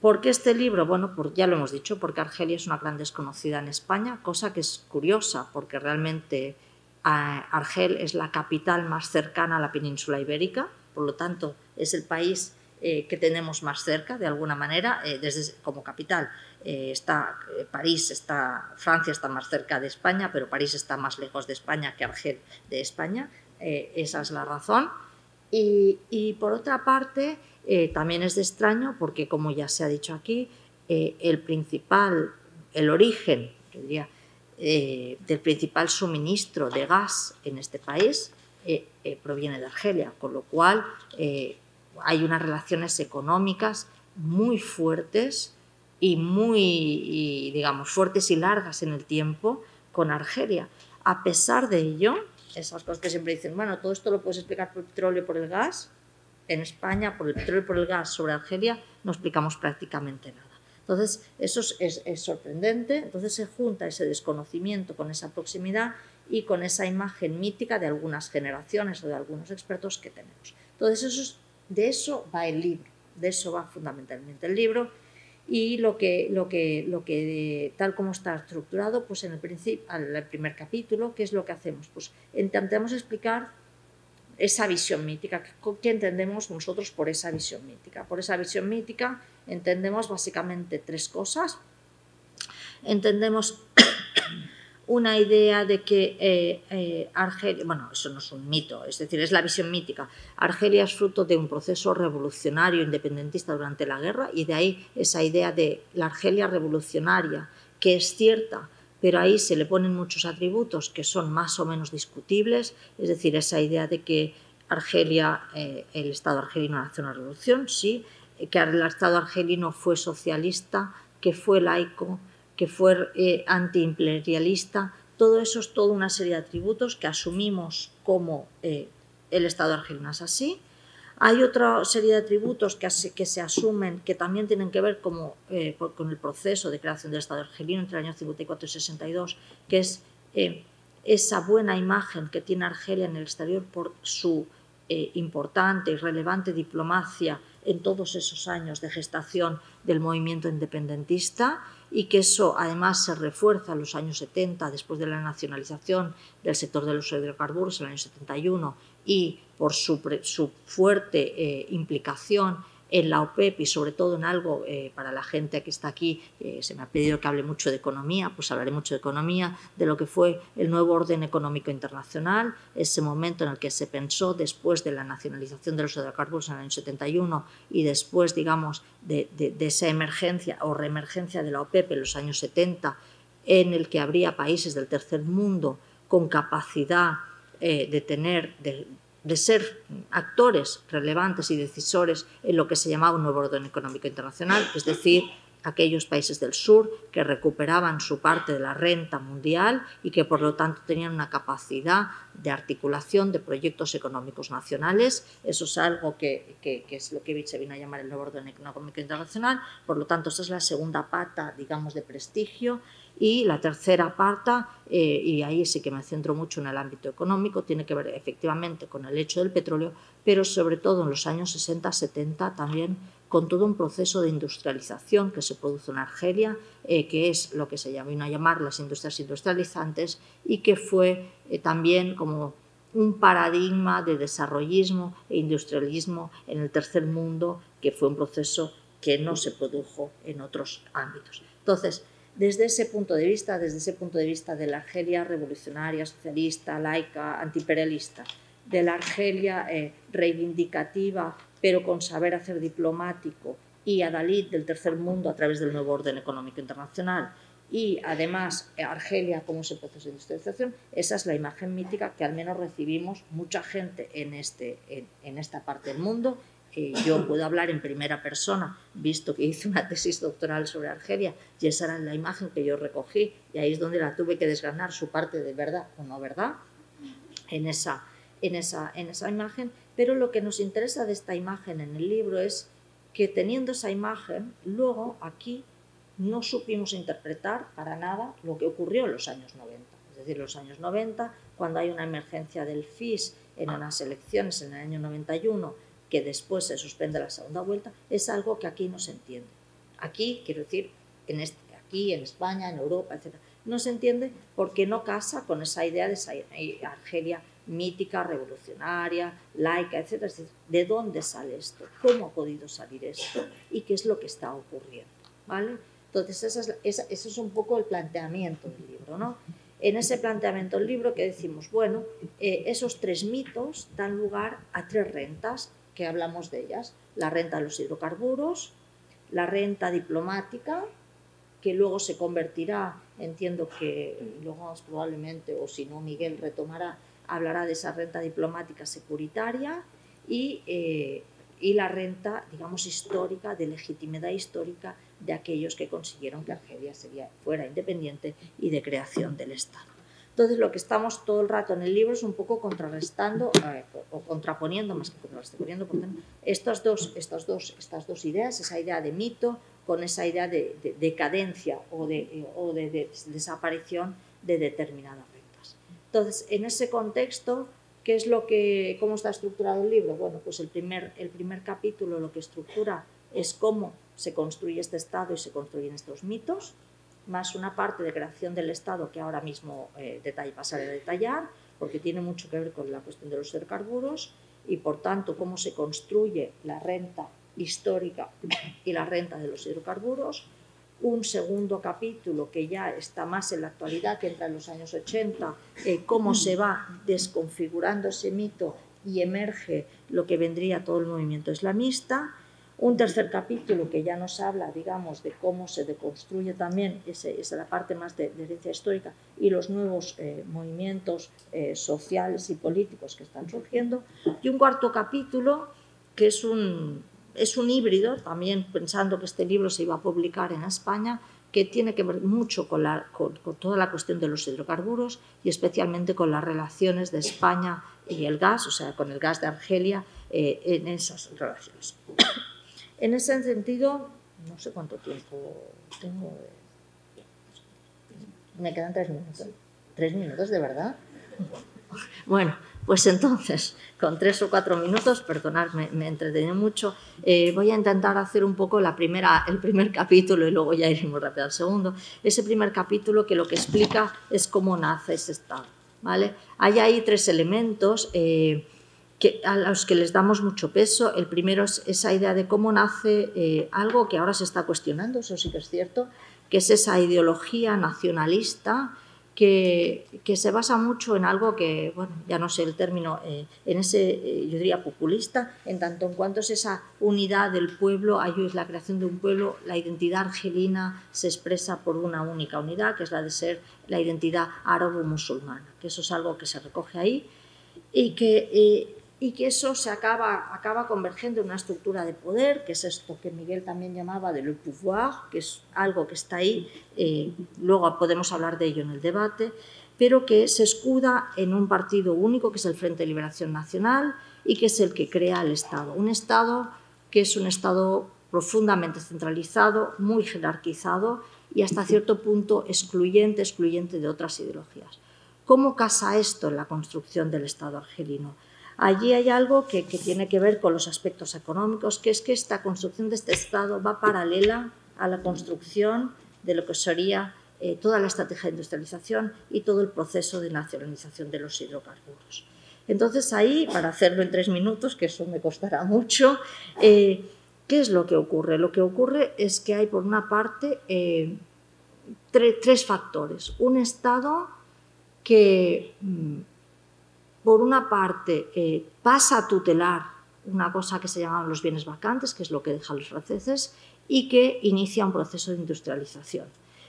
¿por qué este libro? Bueno, por, ya lo hemos dicho, porque Argelia es una gran desconocida en España, cosa que es curiosa, porque realmente Argel es la capital más cercana a la península ibérica, por lo tanto, es el país eh, que tenemos más cerca, de alguna manera, eh, desde, como capital. Eh, está París, está, Francia está más cerca de España, pero París está más lejos de España que Argel de España. esa es la razón. Y, por otra parte, también es de extraño porque, como ya se ha dicho aquí, el principal, el origen, del principal suministro de gas en este país proviene de Argelia, con lo cual hay unas relaciones económicas muy fuertes y muy, digamos, fuertes y largas en el tiempo con Argelia. A pesar de ello, esas cosas que siempre dicen, bueno, todo esto lo puedes explicar por el petróleo y por el gas, en España, por el petróleo y por el gas sobre Argelia, no explicamos prácticamente nada. Entonces, eso es, es, sorprendente. Entonces se junta ese desconocimiento con esa proximidad y con esa imagen mítica de algunas generaciones o de algunos expertos que tenemos. Entonces, eso es de eso va el libro, de eso va fundamentalmente el libro y lo que, lo que, lo que tal como está estructurado, pues en el, principio, el primer capítulo, ¿qué es lo que hacemos? Pues intentamos explicar esa visión mítica, ¿qué entendemos nosotros por esa visión mítica? Por esa visión mítica entendemos básicamente tres cosas. Entendemos una idea de que eh, eh, Argelia, bueno, eso no es un mito, es decir, es la visión mítica. Argelia es fruto de un proceso revolucionario independentista durante la guerra y de ahí esa idea de la Argelia revolucionaria, que es cierta, pero ahí se le ponen muchos atributos que son más o menos discutibles, es decir, esa idea de que Argelia, eh, el Estado argelino hace una revolución, sí, que el Estado argelino fue socialista, que fue laico, que fue eh, antiimperialista, todo eso es toda una serie de atributos que asumimos como eh, el Estado argelino es así. Hay otra serie de atributos que, que se asumen que también tienen que ver eh, con el proceso de creación del Estado argelino entre el año 54 y 62, que es esa buena imagen que tiene Argelia en el exterior por su importante y relevante diplomacia en todos esos años de gestación del movimiento independentista y que eso además se refuerza en los años 70 después de la nacionalización del sector de los hidrocarburos en el año 71 y por su, fuerte eh, implicación en la OPEP y sobre todo en algo eh, para la gente que está aquí, eh, se me ha pedido que hable mucho de economía, pues hablaré mucho de economía, de lo que fue el nuevo orden económico internacional, ese momento en el que se pensó después de la nacionalización de los hidrocarburos en el año 71 y después, digamos, de, esa emergencia o reemergencia de la OPEP en los años 70, en el que habría países del tercer mundo con capacidad eh, de tener, de, de ser actores relevantes y decisores en lo que se llamaba un nuevo orden económico internacional, es decir, aquellos países del sur que recuperaban su parte de la renta mundial y que por lo tanto tenían una capacidad de articulación de proyectos económicos nacionales. Eso es algo que, es lo que se vino a llamar el nuevo orden económico internacional. Por lo tanto, esta es la segunda pata, digamos, de prestigio y la tercera parte, eh, y ahí sí que me centro mucho en el ámbito económico, tiene que ver efectivamente con el hecho del petróleo, pero sobre todo en los años 60-70 también con todo un proceso de industrialización que se produce en Argelia, eh, que es lo que se vino a llamar las industrias industrializantes y que fue eh, también como un paradigma de desarrollismo e industrialismo en el tercer mundo, que fue un proceso que no se produjo en otros ámbitos. Entonces, desde ese punto de vista, desde ese punto de vista de la Argelia revolucionaria, socialista, laica, antiimperialista, de la Argelia eh, reivindicativa, pero con saber hacer diplomático, y Adalid del tercer mundo a través del nuevo orden económico internacional, y además eh, Argelia como ese proceso de industrialización, esa es la imagen mítica que al menos recibimos mucha gente en, este, en esta parte del mundo yo puedo hablar en primera persona, visto que hice una tesis doctoral sobre Argelia y esa era la imagen que yo recogí y ahí es donde la tuve que desgranar su parte de verdad o no verdad en esa, en esa, en esa imagen. Pero lo que nos interesa de esta imagen en el libro es que teniendo esa imagen, luego aquí no supimos interpretar para nada lo que ocurrió en los años 90. Es decir, los años 90, cuando hay una emergencia del FIS en unas elecciones en el año 91, que después se suspende la segunda vuelta, es algo que aquí no se entiende. Aquí, quiero decir, aquí, en España, en Europa, etc. No se entiende porque no casa con esa idea de esa Argelia mítica, revolucionaria, laica, etc. ¿De dónde sale esto? ¿Cómo ha podido salir esto? ¿Y qué es lo que está ocurriendo? ¿Vale? Entonces, ese es, un poco el planteamiento del libro. ¿no? En ese planteamiento del libro que decimos, bueno, eh, esos tres mitos dan lugar a tres rentas que hablamos de ellas, la renta de los hidrocarburos, la renta diplomática, que luego se convertirá, entiendo que luego probablemente, o si no Miguel retomará, hablará de esa renta diplomática securitaria y, eh, y la renta, digamos, histórica, de legitimidad histórica de aquellos que consiguieron que Argelia fuera independiente y de creación del Estado. Entonces, lo que estamos todo el rato en el libro es un poco contrarrestando eh, o contraponiendo, más que contrarrestando, estas dos, estas, dos, estas dos ideas, esa idea de mito con esa idea de, decadencia o, de, desaparición de determinadas rentas. Entonces, en ese contexto, ¿qué es lo que, ¿cómo está estructurado el libro? Bueno, pues el primer, el primer capítulo lo que estructura es cómo se construye este Estado y se construyen estos mitos más una parte de creación del Estado que ahora mismo eh, pasaré a detallar, porque tiene mucho que ver con la cuestión de los hidrocarburos y por tanto cómo se construye la renta histórica y la renta de los hidrocarburos. Un segundo capítulo que ya está más en la actualidad, que entra en los años 80, eh, cómo se va desconfigurando ese mito y emerge lo que vendría todo el movimiento islamista un tercer capítulo que ya nos habla, digamos, de cómo se deconstruye también, esa es la parte más de, herencia histórica, y los nuevos eh, movimientos eh, sociales y políticos que están surgiendo. Y un cuarto capítulo que es un, es un híbrido, también pensando que este libro se iba a publicar en España, que tiene que ver mucho con, la, con, toda la cuestión de los hidrocarburos y especialmente con las relaciones de España y el gas, o sea, con el gas de Argelia eh, en esas relaciones. En ese sentido, no sé cuánto tiempo tengo. Me quedan tres minutos. ¿Tres minutos de verdad? Bueno, Pues entonces, con tres o cuatro minutos, perdonadme, me entretení mucho, eh, voy a intentar hacer un poco la primera, el primer capítulo y luego ya iremos rápido al segundo. Ese primer capítulo que lo que explica es cómo nace ese estado. ¿vale? Hay ahí tres elementos eh, que, a los que les damos mucho peso. El primero es esa idea de cómo nace eh, algo que ahora se está cuestionando, eso sí que es cierto, que es esa ideología nacionalista que, se basa mucho en algo que, bueno, ya no sé el término, eh, en ese, eh, yo diría populista, en tanto en cuanto es esa unidad del pueblo, hay la creación de un pueblo, la identidad argelina se expresa por una única unidad, que es la de ser la identidad árabe-musulmana, que eso es algo que se recoge ahí y que eh, y que eso se acaba, convergiendo en una estructura de poder, que es esto que Miguel también llamaba de le pouvoir, que es algo que está ahí, eh, luego podemos hablar de ello en el debate, pero que se escuda en un partido único, que es el Frente de Liberación Nacional, y que es el que crea el Estado. Un Estado que es un Estado profundamente centralizado, muy jerarquizado y hasta cierto punto excluyente, excluyente de otras ideologías. ¿Cómo casa esto en la construcción del Estado argelino? Allí hay algo que, tiene que ver con los aspectos económicos, que es que esta construcción de este Estado va paralela a la construcción de lo que sería eh, toda la estrategia de industrialización y todo el proceso de nacionalización de los hidrocarburos. Entonces ahí, para hacerlo en tres minutos, que eso me costará mucho, eh, ¿qué es lo que ocurre? Lo que ocurre es que hay, por una parte, eh, tres factores. Un Estado que mm, por una parte, eh, pasa a tutelar una cosa que se llaman los bienes vacantes, que es lo que dejan los franceses, y que inicia un proceso de industrialización.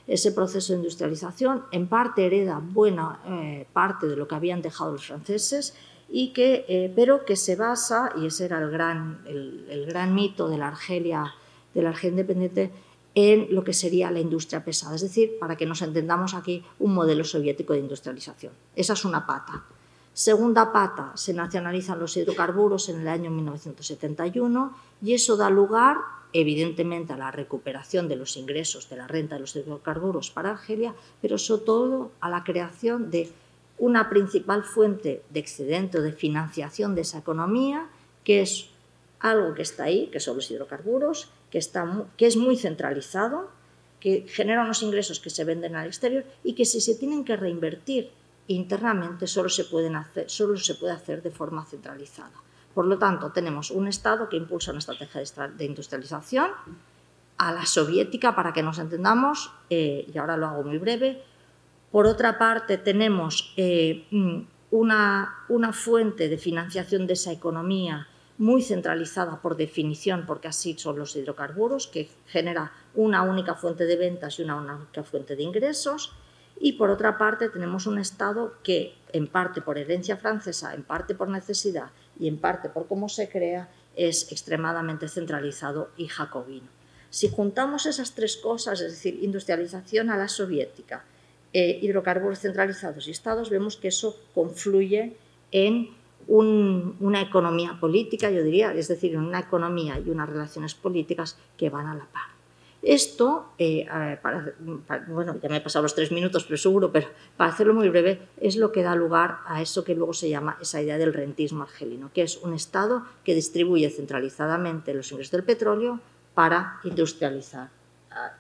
Ese proceso de industrialización en parte hereda buena eh, parte de lo que habían dejado los franceses, y que, eh, pero que se basa, y ese era el gran, el, gran mito de la Argelia, de la Argelia independiente, en lo que sería la industria pesada, es decir, para que nos entendamos aquí, un modelo soviético de industrialización. Esa es una pata. Segunda pata, se nacionalizan los hidrocarburos en el año 1971 y eso da lugar, evidentemente, a la recuperación de los ingresos de la renta de los hidrocarburos para Argelia, pero sobre todo a la creación de una principal fuente de excedente o de financiación de esa economía, que es algo que está ahí, que son los hidrocarburos, que, está, que es muy centralizado, que genera unos ingresos que se venden al exterior y que si se tienen que reinvertir internamente solo se, pueden hacer, solo se puede hacer de forma centralizada. Por lo tanto, tenemos un Estado que impulsa una estrategia de industrialización a la soviética, para que nos entendamos, eh, y ahora lo hago muy breve. Por otra parte, tenemos eh, mm, una, una fuente de financiación de esa economía muy centralizada por definición, porque así son los hidrocarburos, que genera una única fuente de ventas y una única fuente de ingresos. Y por otra parte tenemos un Estado que, en parte por herencia francesa, en parte por necesidad y en parte por cómo se crea, es extremadamente centralizado y jacobino. Si juntamos esas tres cosas, es decir, industrialización a la soviética, eh, hidrocarburos centralizados y estados, vemos que eso confluye en una economía política, yo diría, es decir, en una economía y unas relaciones políticas que van a la par. Esto, eh, bueno, ya me he pasado los tres minutos, pero seguro, pero para hacerlo muy breve, es lo que da lugar a eso que luego se llama esa idea del rentismo argelino, que es un Estado que distribuye centralizadamente los ingresos del petróleo para industrializar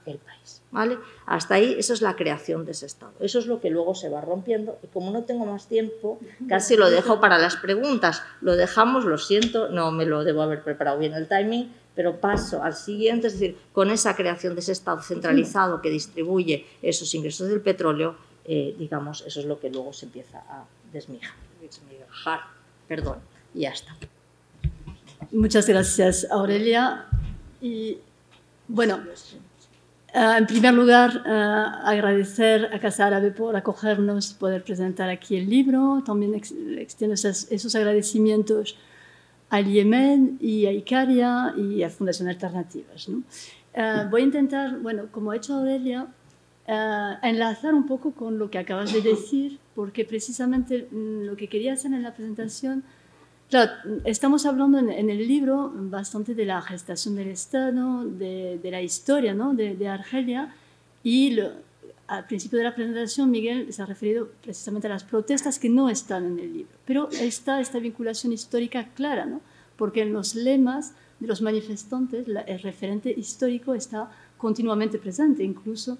el país. ¿vale? Hasta ahí, eso es la creación de ese Estado. Eso es lo que luego se va rompiendo. Y como no tengo más tiempo, casi lo dejo para las preguntas. Lo dejamos, lo siento, no me lo debo haber preparado bien el timing pero paso al siguiente, es decir, con esa creación de ese Estado centralizado que distribuye esos ingresos del petróleo, eh, digamos, eso es lo que luego se empieza a desmijar, perdón, y ya está. Muchas gracias, Aurelia. Y bueno, eh, en primer lugar, eh, agradecer a Casa Árabe por acogernos, poder presentar aquí el libro. También extiendo esos agradecimientos al Yemen y a Icaria y a Fundación Alternativas. Eh, voy a intentar, bueno, como ha hecho Aurelia, eh, enlazar un poco con lo que acabas de decir, porque precisamente mm, lo que quería hacer en la presentación, claro, estamos hablando en, el libro bastante de la gestación del Estado, de, la historia ¿no? de, Argelia, y al principio de la presentación Miguel se ha referido precisamente a las protestas que no están en el libro, pero está esta vinculación histórica clara, ¿no? porque en los lemas de los manifestantes el referente histórico está continuamente presente, incluso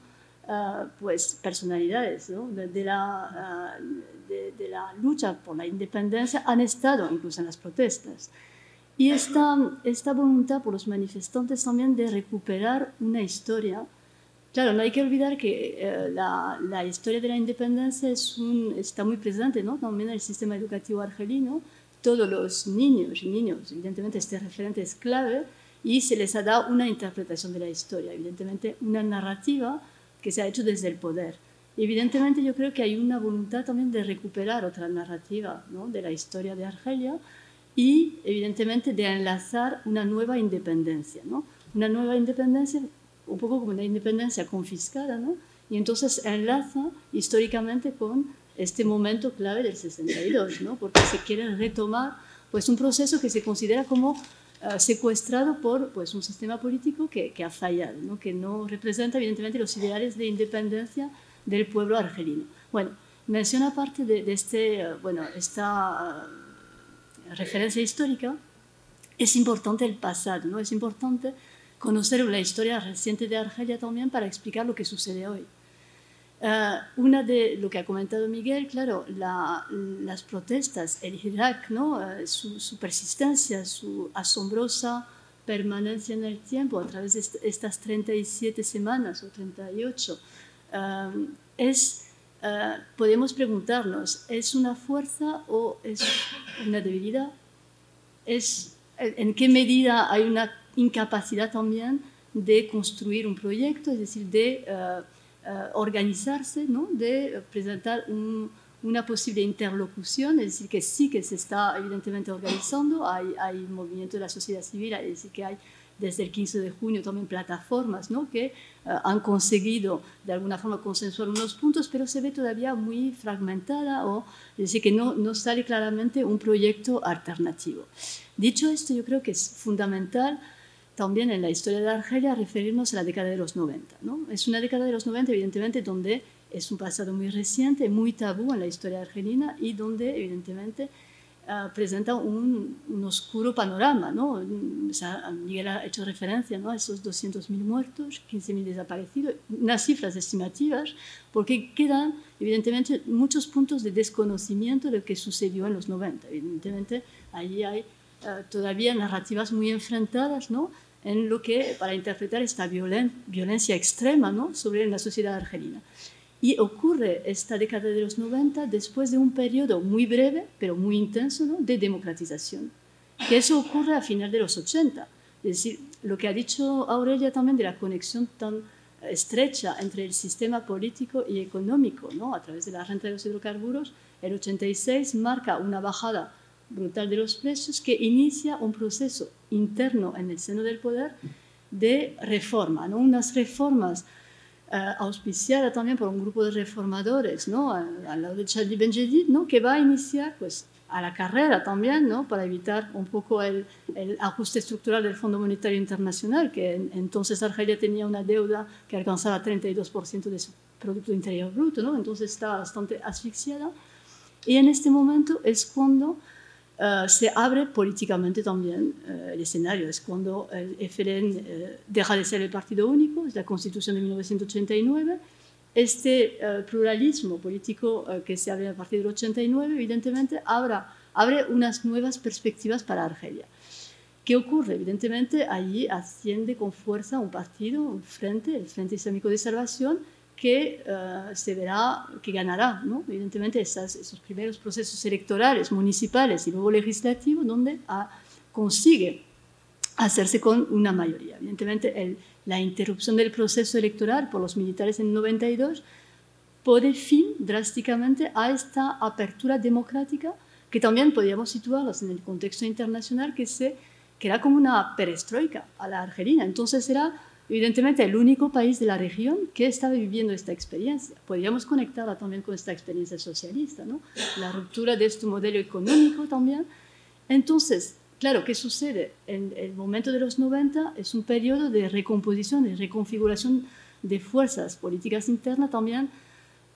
uh, pues personalidades ¿no? de, la, uh, de, de, la lucha por la independencia han estado incluso en las protestas. Y esta, esta voluntad por los manifestantes también de recuperar una historia Claro, no hay que olvidar que eh, la, historia de la independencia está muy presente ¿no? también en el sistema educativo argelino. Todos los niños y niños, evidentemente este referente es clave y se les ha dado una interpretación de la historia, evidentemente una narrativa que se ha hecho desde el poder. Evidentemente yo creo que hay una voluntad también de recuperar otra narrativa ¿no? de la historia de Argelia y evidentemente de enlazar una nueva independencia, ¿no? una nueva independencia un poco como una independencia confiscada, ¿no? Y entonces enlaza históricamente con este momento clave del 62, ¿no? Porque se quiere retomar pues un proceso que se considera como uh, secuestrado por pues un sistema político que, que, ha fallado, ¿no? Que no representa evidentemente los ideales de independencia del pueblo argelino. Bueno, menciona aparte de, de este, uh, bueno, esta uh, referencia histórica, es importante el pasado, ¿no? Es importante conocer la historia reciente de Argelia también para explicar lo que sucede hoy. Uh, una de lo que ha comentado Miguel, claro, la, las protestas, el Irak, ¿no? Uh, su, su, persistencia, su asombrosa permanencia en el tiempo a través de est estas 37 semanas o 38, uh, es, podemos preguntarnos, ¿es una fuerza o es una debilidad? ¿Es, ¿En qué medida hay una incapacidad también de construir un proyecto, es decir, de uh, uh, organizarse, ¿no? de presentar un, una posible interlocución, es decir, que sí que se está evidentemente organizando, hay, hay movimiento de la sociedad civil, es decir, que hay desde el 15 de junio también plataformas ¿no? que uh, han conseguido de alguna forma consensuar unos puntos, pero se ve todavía muy fragmentada o es decir, que no, no sale claramente un proyecto alternativo. Dicho esto, yo creo que es fundamental también en la historia de Argelia referirnos a la década de los 90. ¿no? Es una década de los 90, evidentemente, donde es un pasado muy reciente, muy tabú en la historia argelina y donde, evidentemente, uh, presenta un, un, oscuro panorama. ¿no? O sea, Miguel ha hecho referencia ¿no? a esos 200.000 muertos, 15.000 desaparecidos, unas cifras estimativas, porque quedan, evidentemente, muchos puntos de desconocimiento de lo que sucedió en los 90. Evidentemente, allí hay uh, todavía narrativas muy enfrentadas, ¿no? En lo que, para interpretar esta violen, violencia extrema ¿no? sobre la sociedad argelina. Y ocurre esta década de los 90 después de un periodo muy breve, pero muy intenso, de democratización. Que eso ocurre a final de los 80. Es decir, lo que ha dicho Aurelia también de la conexión tan estrecha entre el sistema político y económico, ¿no? a través de la renta de los hidrocarburos, el 86 marca una bajada brutal de los precios que inicia un proceso interno en el seno del poder de reforma, ¿no? unas reformas uh, auspiciadas también por un grupo de reformadores, ¿no? al, lado de Charlie Benjedid, ¿no? que va a iniciar pues, a la carrera también, ¿no? para evitar un poco el, el, ajuste estructural del Fondo Monetario Internacional, que en, entonces Argelia tenía una deuda que alcanzaba 32% de su Producto Interior Bruto, ¿no? entonces estaba bastante asfixiada. Y en este momento es cuando Uh, se abre políticamente también uh, el escenario. Es cuando el FLN uh, eh, deja de ser el partido único, es la constitución de 1989. Este pluralismo político que se abre a partir del 89, evidentemente, abra, abre unas nuevas perspectivas para Argelia. ¿Qué ocurre? Evidentemente, allí asciende con fuerza un partido, un frente, el Frente Islámico de Salvación, que uh, se verá que ganará, ¿no? evidentemente, esos primeros procesos electorales, municipales y luego legislativos, donde uh, consigue hacerse con una mayoría. Evidentemente, la interrupción del proceso electoral por los militares en 92 pone fin drásticamente a esta apertura democrática que también podríamos situarlos en el contexto internacional que, se, que era como una perestroika a la argelina. Entonces era evidentemente el único país de la región que estaba viviendo esta experiencia. Podríamos conectarla también con esta experiencia socialista, ¿no? la ruptura de este modelo económico también. Entonces, claro, ¿qué sucede? En el momento de los 90 es un periodo de recomposición, de reconfiguración de fuerzas políticas internas también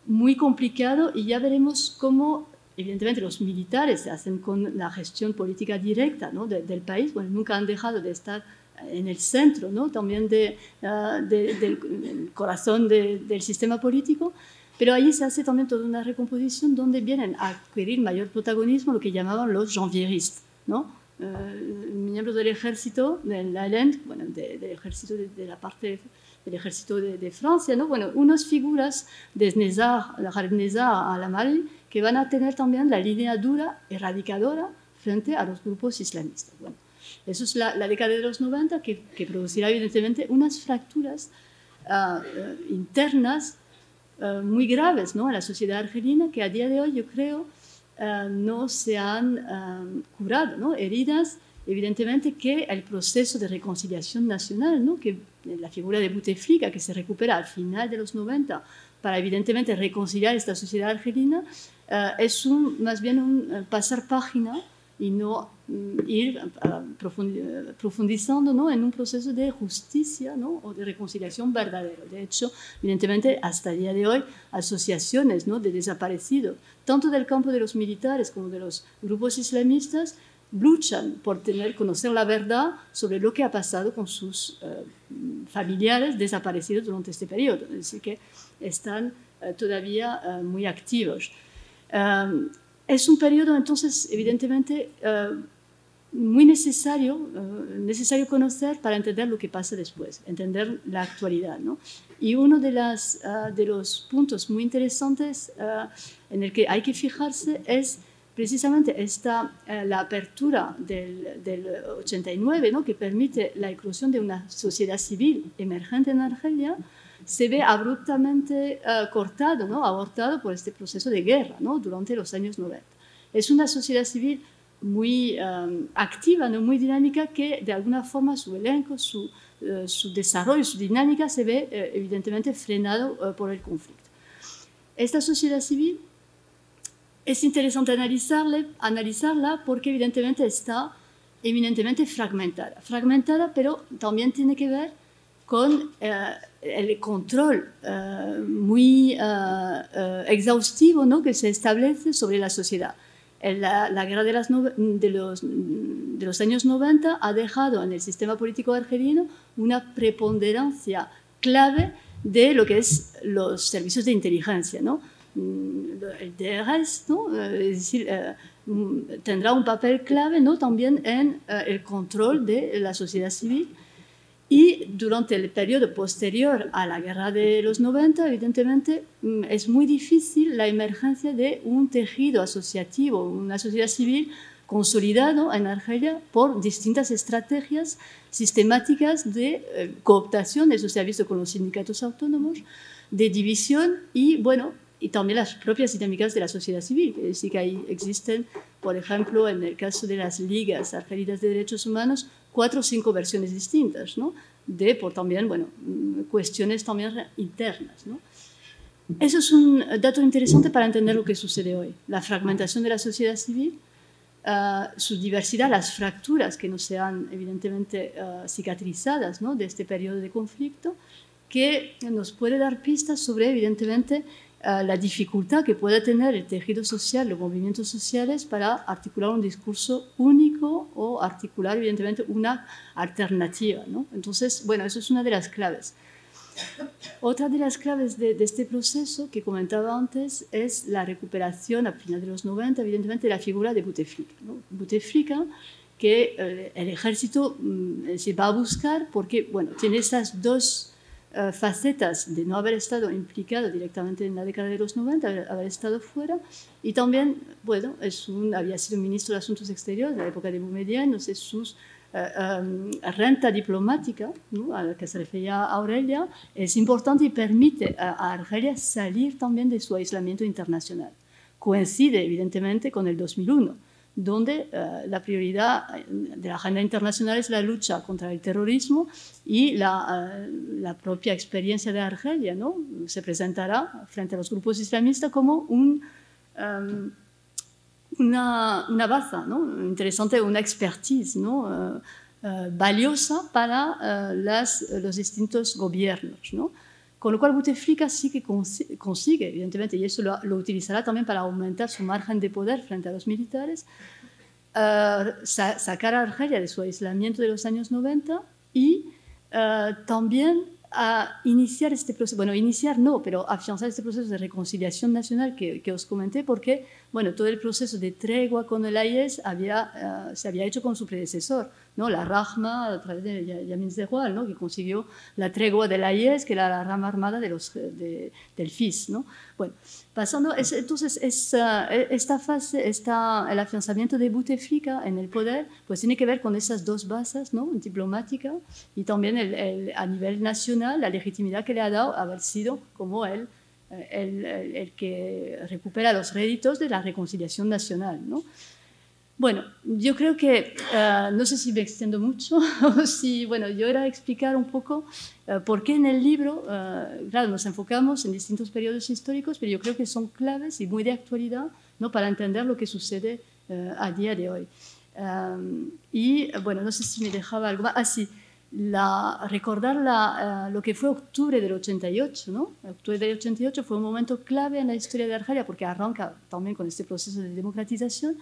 muy complicado y ya veremos cómo evidentemente los militares se hacen con la gestión política directa ¿no? del país, bueno, nunca han dejado de estar en el centro ¿no? también de, ah, del corazón del sistema político, pero ahí se hace también toda una recomposición donde vienen a adquirir mayor protagonismo lo que llamaban los janvieristas, ¿no? Eh, miembros del ejército, de la bueno, del ejército de, la parte del ejército de, Francia, ¿no? Bueno, unas figuras de Nezar, la a la Mali, que van a tener también la línea dura, erradicadora, frente a los grupos islamistas. Bueno, eso es la, década de los 90 que, producirá evidentemente unas fracturas ah, eh, internas eh, muy graves ¿no? en la sociedad argelina que a día de hoy yo creo eh, no se han curado, ¿no? heridas evidentemente que el proceso de reconciliación nacional, ¿no? que la figura de Bouteflika que se recupera al final de los 90 para evidentemente reconciliar esta sociedad argelina, es un, más bien un pasar página y no mm, ir profundizando ¿no? en un proceso de justicia ¿no? o de reconciliación verdadero. De hecho, evidentemente, hasta el día de hoy, asociaciones ¿no? de desaparecidos, tanto del campo de los militares como de los grupos islamistas, luchan por tener, conocer la verdad sobre lo que ha pasado con sus eh, familiares desaparecidos durante este periodo. Así que están eh, todavía eh, muy activos. Es un periodo entonces evidentemente eh, muy necesario, eh, necesario conocer para entender lo que pasa después, entender la actualidad. ¿no? Y uno de, las, eh, de los puntos muy interesantes en el que hay que fijarse es precisamente esta, la apertura del, del 89, ¿no? que permite la inclusión de una sociedad civil emergente en Argelia, se ve abruptamente uh, cortado, ¿no? abortado por este proceso de guerra ¿no? durante los años 90. Es una sociedad civil muy um, activa, ¿no? muy dinámica, que de alguna forma su elenco, su, su desarrollo, su dinámica se ve evidentemente frenado por el conflicto. Esta sociedad civil es interesante analizarle, analizarla porque evidentemente está eminentemente fragmentada. Fragmentada, pero también tiene que ver con eh, el control eh, muy eh, exhaustivo ¿no? que se establece sobre la sociedad. La, la guerra de, las de, los, de, los, años 90 ha dejado en el sistema político argelino una preponderancia clave de lo que es los servicios de inteligencia. ¿no? Mm, el DRS ¿no? es decir, mm, tendrá un papel clave ¿no? también en el control de la sociedad civil y durante el periodo posterior a la guerra de los 90, evidentemente, mm, es muy difícil la emergencia de un tejido asociativo, una sociedad civil consolidado en Argelia por distintas estrategias sistemáticas de eh, cooptación, eso se ha visto con los sindicatos autónomos, de división y, bueno, y también las propias dinámicas de la sociedad civil. Es decir, que ahí existen, por ejemplo, en el caso de las ligas argelinas de derechos humanos, cuatro o cinco versiones distintas, ¿no? de por también, bueno, cuestiones también internas. ¿no? Eso es un dato interesante para entender lo que sucede hoy. La fragmentación de la sociedad civil, uh, su diversidad, las fracturas que no sean evidentemente uh, cicatrizadas ¿no? de este periodo de conflicto, que nos puede dar pistas sobre, evidentemente, la dificultad que puede tener el tejido social, los movimientos sociales, para articular un discurso único o articular, evidentemente, una alternativa. ¿no? Entonces, bueno, eso es una de las claves. Otra de las claves de, este proceso que comentaba antes es la recuperación a final de los 90, evidentemente, de la figura de Bouteflika. ¿no? Bouteflika, que eh, el ejército mm, se va a buscar porque, bueno, tiene esas dos eh, facetas de no haber estado implicado directamente en la década de los 90, haber, estado fuera, y también, bueno, es un, había sido ministro de Asuntos Exteriores de la época de Boumediene, entonces su eh, em, renta diplomática, a la que se refería Aurelia, es importante y permite a Argelia salir también de su aislamiento internacional. Coincide, evidentemente, con el 2001 donde eh, la prioridad eh, de la agenda internacional es la lucha contra el terrorismo y la, eh, la propia experiencia de Argelia ¿no? se presentará frente a los grupos islamistas como un, una, una, baza ¿no? interesante, una expertise ¿no? valiosa para los distintos gobiernos. ¿no? Con lo cual Bouteflika sí que consigue, evidentemente, y eso lo, utilizará también para aumentar su margen de poder frente a los militares, uh, sacar a Argelia de su aislamiento de los años 90 y uh, también a iniciar este proceso, bueno, iniciar no, pero afianzar este proceso de reconciliación nacional que, que os comenté, porque, bueno, todo el proceso de tregua con el IS había, uh, se había hecho con su predecesor, ¿no? la Rahma a través de Yamin Zerwal, ¿no? que consiguió la tregua de la IES, que era la rama armada de los, del FIS. ¿no? Bueno, pasando, entonces esta, esta fase, esta, el afianzamiento de Bouteflika en el poder, pues tiene que ver con esas dos bases, ¿no? diplomática y también a nivel nacional, la legitimidad que le ha dado haber sido como él el, el, el, que recupera los réditos de la reconciliación nacional. ¿no? Bueno, yo creo que, uh, no sé si me extiendo mucho, o si, bueno, yo era explicar un poco uh, por qué en el libro, uh, claro, nos enfocamos en distintos periodos históricos, pero yo creo que son claves y muy de actualidad, ¿no? Para entender lo que sucede a día de hoy. Um, y, bueno, no sé si me dejaba algo más. Ah, sí, la, recordar la, lo que fue octubre del 88, ¿no? Octubre del 88 fue un momento clave en la historia de Argelia, porque arranca también con este proceso de democratización,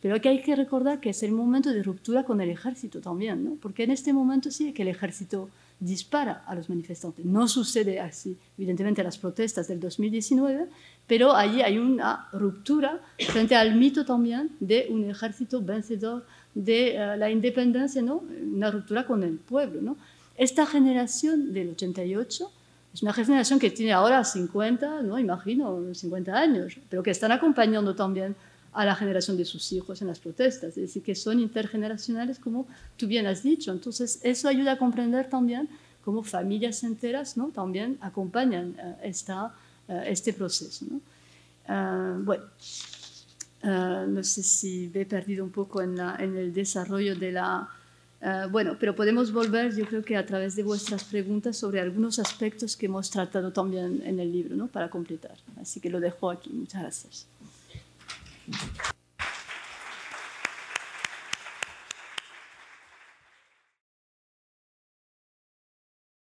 pero que hay que recordar que es el momento de ruptura con el ejército también, ¿no? porque en este momento sí que el ejército dispara a los manifestantes. No sucede así, evidentemente, las protestas del 2019, pero allí hay una ruptura frente al mito también de un ejército vencedor de uh, la independencia, ¿no? una ruptura con el pueblo. ¿no? Esta generación del 88 es una generación que tiene ahora 50, ¿no? imagino, 50 años, pero que están acompañando también a la generación de sus hijos en las protestas, es decir, que son intergeneracionales, como tú bien has dicho. Entonces, eso ayuda a comprender también cómo familias enteras ¿no? también acompañan uh, este proceso. ¿no? Uh, bueno, no sé si me he perdido un poco en, la, en el desarrollo de la... bueno, pero podemos volver, yo creo que a través de vuestras preguntas sobre algunos aspectos que hemos tratado también en el libro, ¿no? Para completar. Así que lo dejo aquí. Muchas gracias.